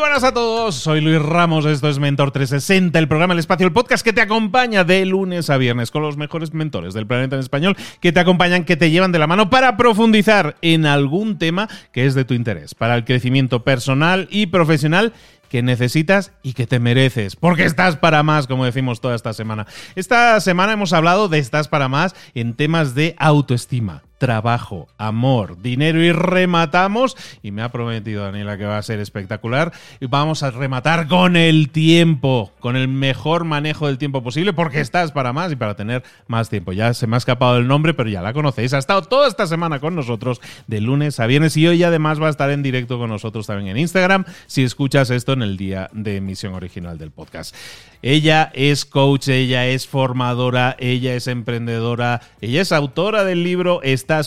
Buenas a todos, soy Luis Ramos, esto es Mentor 360, el programa El Espacio, el podcast que te acompaña de lunes a viernes con los mejores mentores del planeta en español que te acompañan, que te llevan de la mano para profundizar en algún tema que es de tu interés, para el crecimiento personal y profesional que necesitas y que te mereces, porque estás para más, como decimos toda esta semana. Esta semana hemos hablado de estás para más en temas de autoestima, trabajo, amor, dinero y rematamos, y me ha prometido Daniela que va a ser espectacular, y vamos a rematar con el tiempo, con el mejor manejo del tiempo posible, porque estás para más y para tener más tiempo. Ya se me ha escapado el nombre, pero ya la conocéis. Ha estado toda esta semana con nosotros de lunes a viernes y hoy además va a estar en directo con nosotros también en Instagram si escuchas esto en el día de emisión original del podcast. Ella es coach, ella es formadora, ella es emprendedora, ella es autora del libro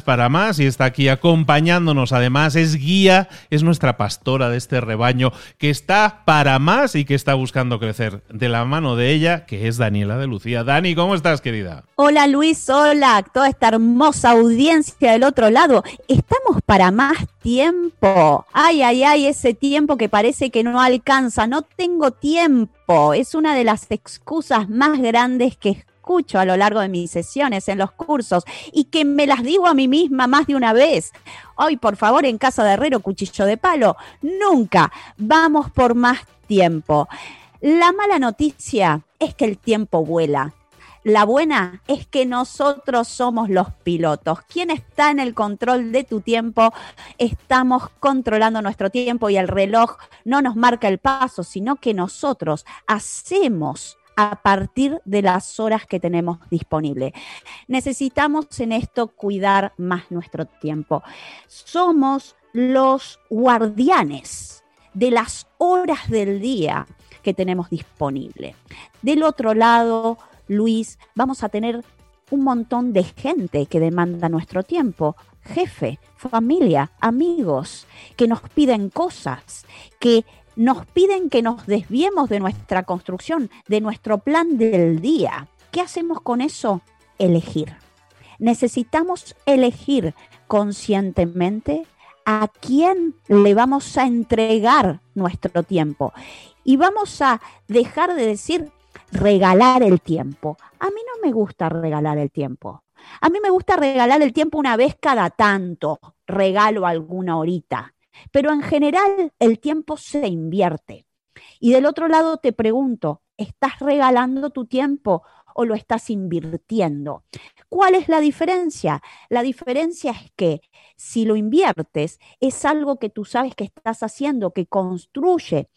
Para más y está aquí acompañándonos. Además, es guía, es nuestra pastora de este rebaño que está para más y que está buscando crecer. De la mano de ella, que es Daniela de Lucía. Dani, ¿cómo estás, querida? Hola Luis, hola, toda esta hermosa audiencia del otro lado. Estamos para más tiempo. Ay, ay, ay, ese tiempo que parece que no alcanza. No tengo tiempo. Es una de las excusas más grandes que escucho a lo largo de mis sesiones en los cursos y que me las digo a mí misma más de una vez. Hoy, por favor, en casa de herrero, cuchillo de palo. Nunca. Vamos por más tiempo. La mala noticia es que el tiempo vuela. La buena es que nosotros somos los pilotos. ¿Quién está en el control de tu tiempo? Estamos controlando nuestro tiempo y el reloj no nos marca el paso, sino que nosotros hacemos a partir de las horas que tenemos disponible. Necesitamos en esto cuidar más nuestro tiempo. Somos los guardianes de las horas del día que tenemos disponible. Del otro lado, Luis, vamos a tener un montón de gente que demanda nuestro tiempo, jefe, familia, amigos, que nos piden cosas, que nos piden que nos desviemos de nuestra construcción, de nuestro plan del día. ¿Qué hacemos con eso? Elegir. Necesitamos elegir conscientemente a quién le vamos a entregar nuestro tiempo. Y vamos a dejar de decir, regalar el tiempo. A mí no me gusta regalar el tiempo. A mí me gusta regalar el tiempo una vez cada tanto. Regalo alguna horita. Pero en general el tiempo se invierte. Y del otro lado te pregunto, ¿estás regalando tu tiempo o lo estás invirtiendo. ¿Cuál es la diferencia? La diferencia es que si lo inviertes, es algo que tú sabes que estás haciendo, que construye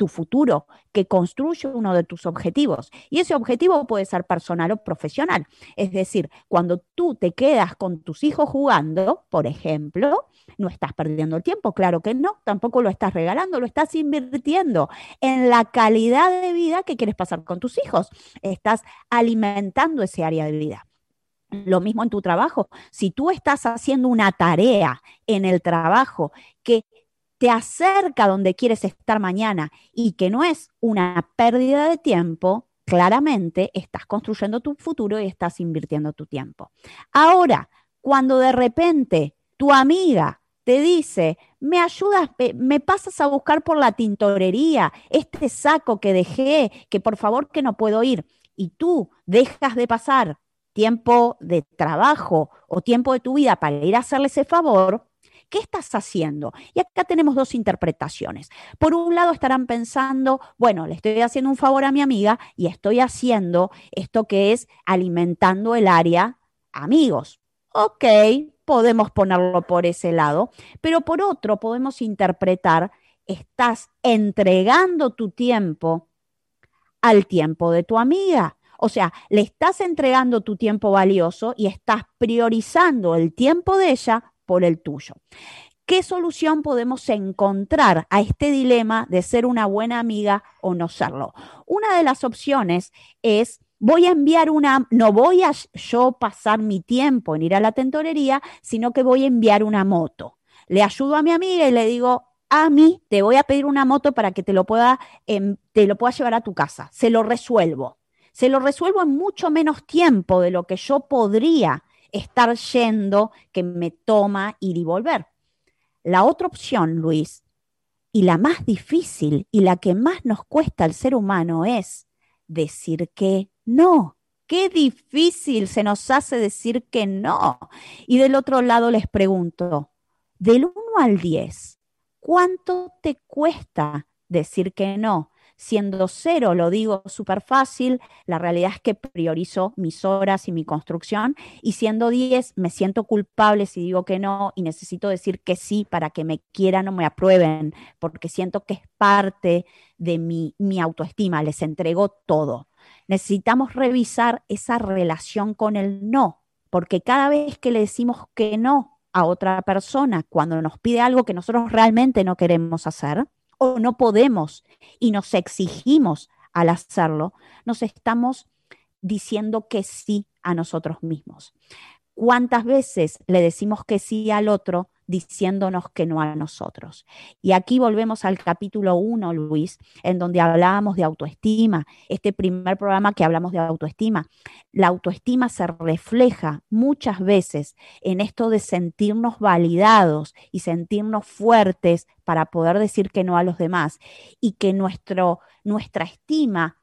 tu futuro, que construye uno de tus objetivos. Y ese objetivo puede ser personal o profesional. Es decir, cuando tú te quedas con tus hijos jugando, por ejemplo, no estás perdiendo el tiempo, claro que no, tampoco lo estás regalando, lo estás invirtiendo en la calidad de vida que quieres pasar con tus hijos. Estás alimentando ese área de vida. Lo mismo en tu trabajo. Si tú estás haciendo una tarea en el trabajo que te acerca donde quieres estar mañana y que no es una pérdida de tiempo, claramente estás construyendo tu futuro y estás invirtiendo tu tiempo. Ahora, cuando de repente tu amiga te dice, me ayudas, me pasas a buscar por la tintorería este saco que dejé, que por favor que no puedo ir, y tú dejas de pasar tiempo de trabajo o tiempo de tu vida para ir a hacerle ese favor, ¿Qué estás haciendo? Y acá tenemos dos interpretaciones. Por un lado estarán pensando, bueno, le estoy haciendo un favor a mi amiga y estoy haciendo esto que es alimentando el área amigos. Ok, podemos ponerlo por ese lado, pero por otro podemos interpretar, estás entregando tu tiempo al tiempo de tu amiga. O sea, le estás entregando tu tiempo valioso y estás priorizando el tiempo de ella por el tuyo. ¿Qué solución podemos encontrar a este dilema de ser una buena amiga o no serlo? Una de las opciones es voy a enviar una, no voy a yo pasar mi tiempo en ir a la tentorería, sino que voy a enviar una moto. Le ayudo a mi amiga y le digo, a mí te voy a pedir una moto para que te lo pueda, em, te lo pueda llevar a tu casa. Se lo resuelvo. Se lo resuelvo en mucho menos tiempo de lo que yo podría estar yendo que me toma ir y volver. La otra opción, Luis, y la más difícil y la que más nos cuesta al ser humano es decir que no. Qué difícil se nos hace decir que no. Y del otro lado les pregunto, del 1 al 10, ¿cuánto te cuesta decir que no? Siendo cero, lo digo súper fácil, la realidad es que priorizo mis horas y mi construcción. Y siendo 10, me siento culpable si digo que no y necesito decir que sí para que me quieran o me aprueben, porque siento que es parte de mi, mi autoestima, les entrego todo. Necesitamos revisar esa relación con el no, porque cada vez que le decimos que no a otra persona cuando nos pide algo que nosotros realmente no queremos hacer, o no podemos y nos exigimos al hacerlo, nos estamos diciendo que sí a nosotros mismos. ¿Cuántas veces le decimos que sí al otro diciéndonos que no a nosotros. Y aquí volvemos al capítulo 1, Luis, en donde hablábamos de autoestima, este primer programa que hablamos de autoestima. La autoestima se refleja muchas veces en esto de sentirnos validados y sentirnos fuertes para poder decir que no a los demás y que nuestro, nuestra estima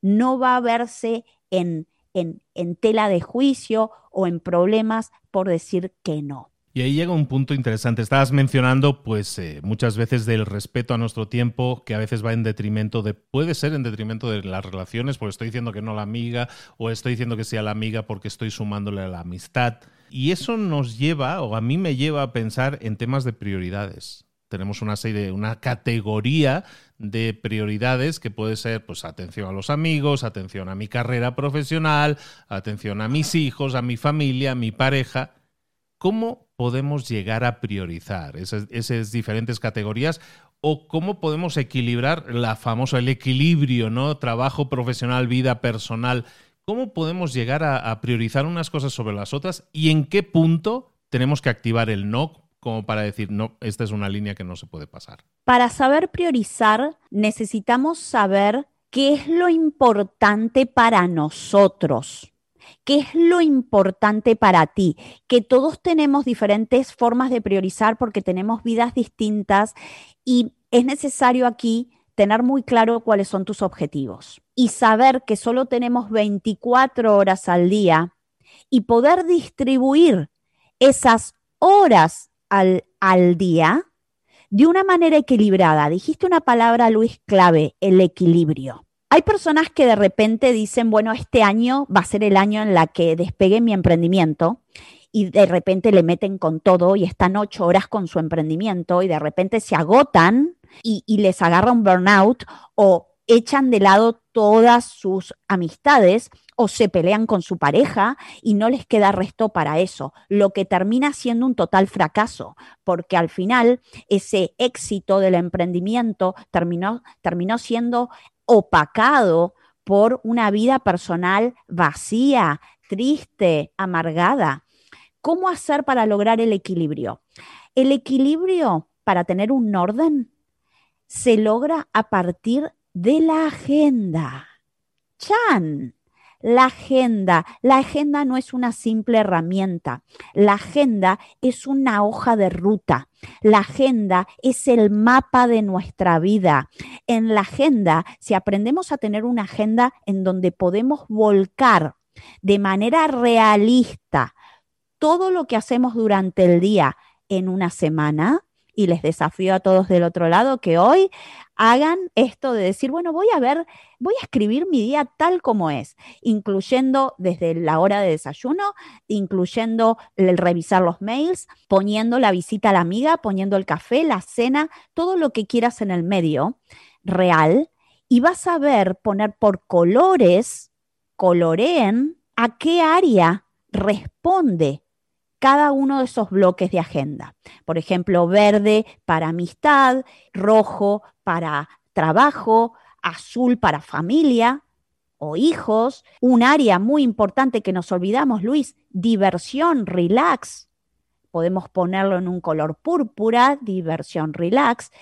no va a verse en, en, en tela de juicio o en problemas por decir que no. Y ahí llega un punto interesante. Estabas mencionando, pues, eh, muchas veces del respeto a nuestro tiempo, que a veces va en detrimento de, puede ser en detrimento de las relaciones, porque estoy diciendo que no a la amiga, o estoy diciendo que sí a la amiga porque estoy sumándole a la amistad. Y eso nos lleva, o a mí me lleva a pensar en temas de prioridades. Tenemos una serie, una categoría de prioridades que puede ser, pues, atención a los amigos, atención a mi carrera profesional, atención a mis hijos, a mi familia, a mi pareja. ¿Cómo podemos llegar a priorizar esas, diferentes categorías o cómo podemos equilibrar la famosa el equilibrio, ¿no? Trabajo profesional, vida personal. ¿Cómo podemos llegar a, priorizar unas cosas sobre las otras y en qué punto tenemos que activar el no como para decir, no, esta es una línea que no se puede pasar? Para saber priorizar, necesitamos saber qué es lo importante para nosotros. ¿Qué es lo importante para ti? Que todos tenemos diferentes formas de priorizar porque tenemos vidas distintas y es necesario aquí tener muy claro cuáles son tus objetivos y saber que solo tenemos 24 horas al día y poder distribuir esas horas al, al día de una manera equilibrada. Dijiste una palabra, Luis, clave, el equilibrio. Hay personas que de repente dicen, bueno, este año va a ser el año en la que despegue mi emprendimiento y de repente le meten con todo y están ocho horas con su emprendimiento y de repente se agotan y, y les agarra un burnout o echan de lado todas sus amistades o se pelean con su pareja y no les queda resto para eso, lo que termina siendo un total fracaso, porque al final ese éxito del emprendimiento terminó, terminó siendo opacado por una vida personal vacía, triste, amargada. ¿Cómo hacer para lograr el equilibrio? El equilibrio para tener un orden se logra a partir de la agenda. Chan. La agenda, la agenda no es una simple herramienta, la agenda es una hoja de ruta, la agenda es el mapa de nuestra vida. En la agenda, si aprendemos a tener una agenda en donde podemos volcar de manera realista todo lo que hacemos durante el día en una semana, y les desafío a todos del otro lado que hoy hagan esto de decir, bueno, voy a ver, voy a escribir mi día tal como es, incluyendo desde la hora de desayuno, incluyendo el revisar los mails, poniendo la visita a la amiga, poniendo el café, la cena, todo lo que quieras en el medio real y vas a ver poner por colores, coloreen a qué área responde cada uno de esos bloques de agenda. Por ejemplo, verde para amistad, rojo para trabajo, azul para familia o hijos. Un área muy importante que nos olvidamos, Luis, diversión, relax. Podemos ponerlo en un color púrpura, diversión, relax.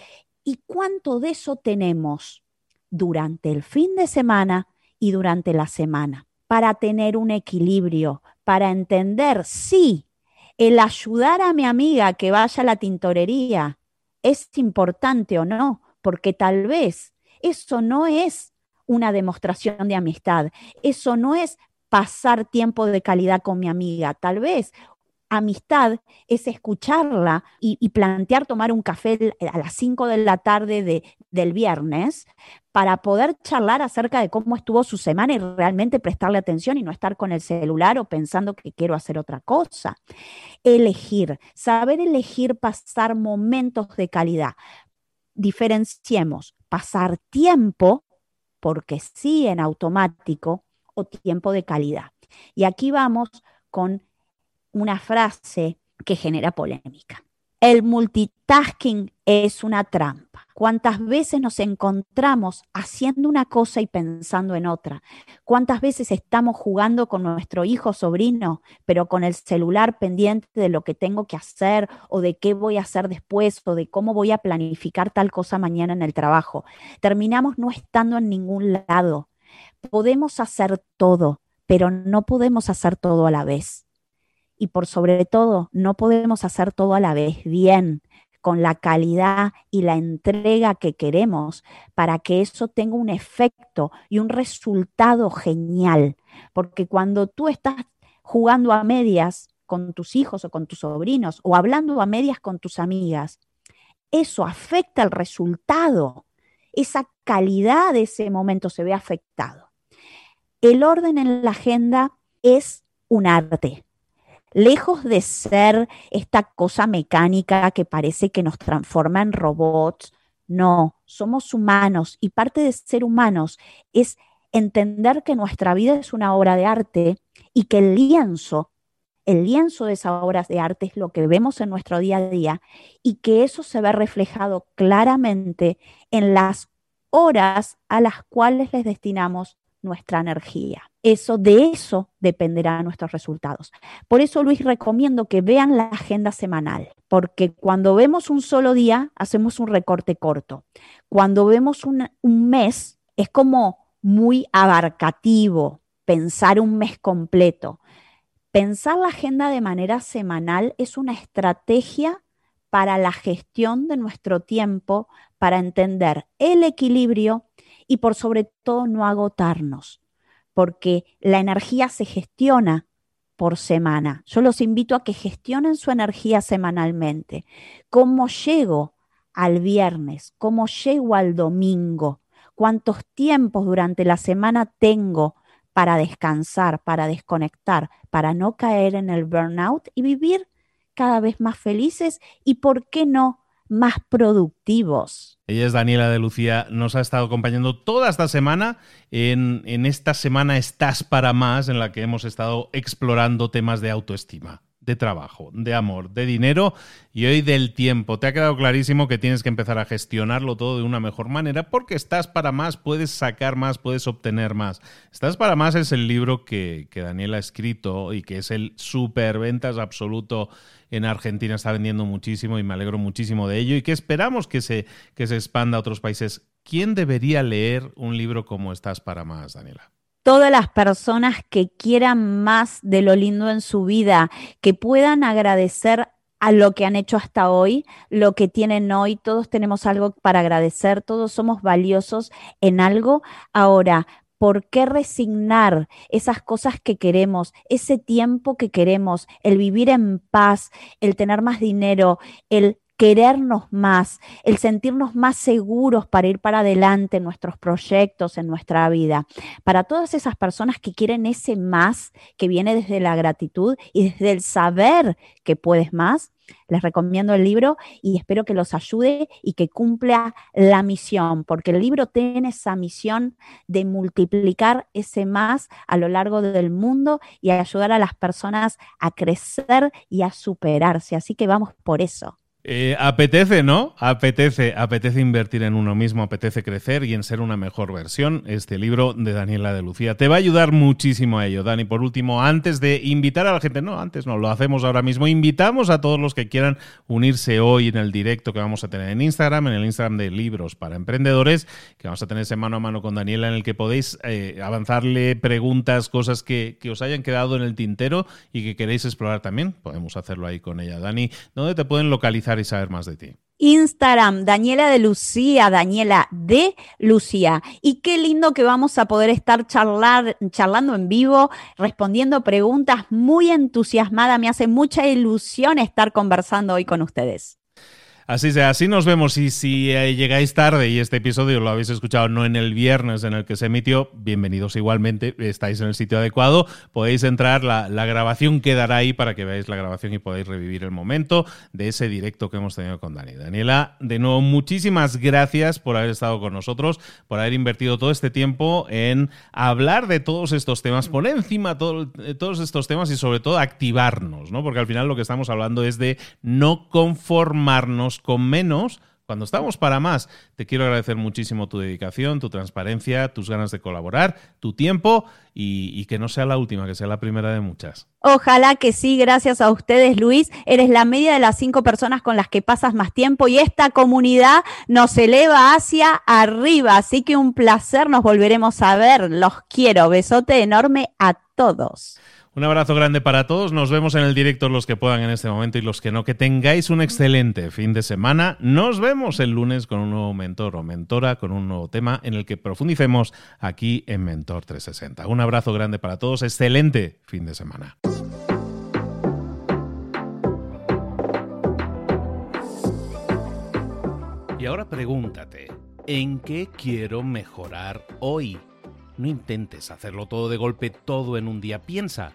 ¿Y cuánto de eso tenemos durante el fin de semana y durante la semana? Para tener un equilibrio, para entender, sí, el ayudar a mi amiga que vaya a la tintorería es importante o no, porque tal vez eso no es una demostración de amistad, eso no es pasar tiempo de calidad con mi amiga, tal vez amistad es escucharla y, plantear tomar un café a las 5 de la tarde del viernes para poder charlar acerca de cómo estuvo su semana y realmente prestarle atención y no estar con el celular o pensando que quiero hacer otra cosa. Elegir, saber elegir pasar momentos de calidad. Diferenciemos pasar tiempo, porque sí en automático, o tiempo de calidad. Y aquí vamos con una frase que genera polémica. El multitasking es una trampa. ¿Cuántas veces nos encontramos haciendo una cosa y pensando en otra? ¿Cuántas veces estamos jugando con nuestro hijo sobrino, pero con el celular pendiente de lo que tengo que hacer o de qué voy a hacer después o de cómo voy a planificar tal cosa mañana en el trabajo? Terminamos no estando en ningún lado. Podemos hacer todo, pero no podemos hacer todo a la vez y por sobre todo, no podemos hacer todo a la vez bien, con la calidad y la entrega que queremos para que eso tenga un efecto y un resultado genial. Porque cuando tú estás jugando a medias con tus hijos o con tus sobrinos o hablando a medias con tus amigas, eso afecta el resultado. Esa calidad de ese momento se ve afectado. El orden en la agenda es un arte lejos de ser esta cosa mecánica que parece que nos transforma en robots, no, somos humanos y parte de ser humanos es entender que nuestra vida es una obra de arte y que el lienzo, el lienzo de esas obras de arte es lo que vemos en nuestro día a día y que eso se ve reflejado claramente en las horas a las cuales les destinamos nuestra energía. Eso, de eso dependerá nuestros resultados. Por eso, Luis, recomiendo que vean la agenda semanal, porque cuando vemos un solo día, hacemos un recorte corto. Cuando vemos un, un mes, es como muy abarcativo pensar un mes completo. Pensar la agenda de manera semanal es una estrategia para la gestión de nuestro tiempo, para entender el equilibrio y por sobre todo no agotarnos, porque la energía se gestiona por semana. Yo los invito a que gestionen su energía semanalmente. ¿Cómo llego al viernes? ¿Cómo llego al domingo? cuántos tiempos durante la semana tengo para descansar, para desconectar, para no caer en el burnout y vivir cada vez más felices y, ¿por qué no?, más productivos. Ella es Daniela de Lucía, nos ha estado acompañando toda esta semana. En, en, esta semana Estás para más, en la que hemos estado explorando temas de autoestima de trabajo, de amor, de dinero y hoy del tiempo. Te ha quedado clarísimo que tienes que empezar a gestionarlo todo de una mejor manera porque estás para más, puedes sacar más, puedes obtener más. Estás para más es el libro que, que Daniel ha escrito y que es el superventas absoluto en Argentina. Está vendiendo muchísimo y me alegro muchísimo de ello y que esperamos que se, que se expanda a otros países. ¿Quién debería leer un libro como Estás para más, Daniela? Todas las personas que quieran más de lo lindo en su vida, que puedan agradecer a lo que han hecho hasta hoy, lo que tienen hoy, todos tenemos algo para agradecer, todos somos valiosos en algo. Ahora, ¿por qué resignar esas cosas que queremos, ese tiempo que queremos, el vivir en paz, el tener más dinero, el querernos más, el sentirnos más seguros para ir para adelante en nuestros proyectos, en nuestra vida. Para todas esas personas que quieren ese más que viene desde la gratitud y desde el saber que puedes más, les recomiendo el libro y espero que los ayude y que cumpla la misión, porque el libro tiene esa misión de multiplicar ese más a lo largo del mundo y ayudar a las personas a crecer y a superarse. Así que vamos por eso. Eh, apetece, ¿no? Apetece, apetece invertir en uno mismo, apetece crecer y en ser una mejor versión. Este libro de Daniela de Lucía te va a ayudar muchísimo a ello, Dani. Por último, antes de invitar a la gente, no, antes no, lo hacemos ahora mismo. Invitamos a todos los que quieran unirse hoy en el directo que vamos a tener en Instagram, en el Instagram de Libros para Emprendedores, que vamos a tener ese mano a mano con Daniela, en el que podéis eh, avanzarle preguntas, cosas que, que os hayan quedado en el tintero y que queréis explorar también. Podemos hacerlo ahí con ella. Dani, ¿dónde te pueden localizar? Y saber más de ti. Instagram, Daniela de Lucía, Daniela de Lucía. Y qué lindo que vamos a poder estar charlando en vivo, respondiendo preguntas muy entusiasmada. Me hace mucha ilusión estar conversando hoy con ustedes. Así sea, así nos vemos. Y si eh, llegáis tarde y este episodio lo habéis escuchado no en el viernes en el que se emitió, bienvenidos igualmente. Estáis en el sitio adecuado. Podéis entrar, la, grabación quedará ahí para que veáis la grabación y podáis revivir el momento de ese directo que hemos tenido con Dani. Daniela, de nuevo, muchísimas gracias por haber estado con nosotros, por haber invertido todo este tiempo en hablar de todos estos temas, poner encima eh, todos estos temas y sobre todo activarnos, ¿no? Porque al final lo que estamos hablando es de no conformarnos con menos cuando estamos para más. Te quiero agradecer muchísimo tu dedicación, tu transparencia, tus ganas de colaborar, tu tiempo y, que no sea la última, que sea la primera de muchas. Ojalá que sí, gracias a ustedes, Luis. Eres la media de las cinco personas con las que pasas más tiempo y esta comunidad nos eleva hacia arriba. Así que un placer, nos volveremos a ver. Los quiero. Besote enorme a todos. Un abrazo grande para todos. Nos vemos en el directo los que puedan en este momento y los que no. Que tengáis un excelente fin de semana. Nos vemos el lunes con un nuevo mentor o mentora, con un nuevo tema en el que profundicemos aquí en Mentor 360. Un abrazo grande para todos. Excelente fin de semana. Y ahora pregúntate, ¿en qué quiero mejorar hoy? No intentes hacerlo todo de golpe, todo en un día. Piensa,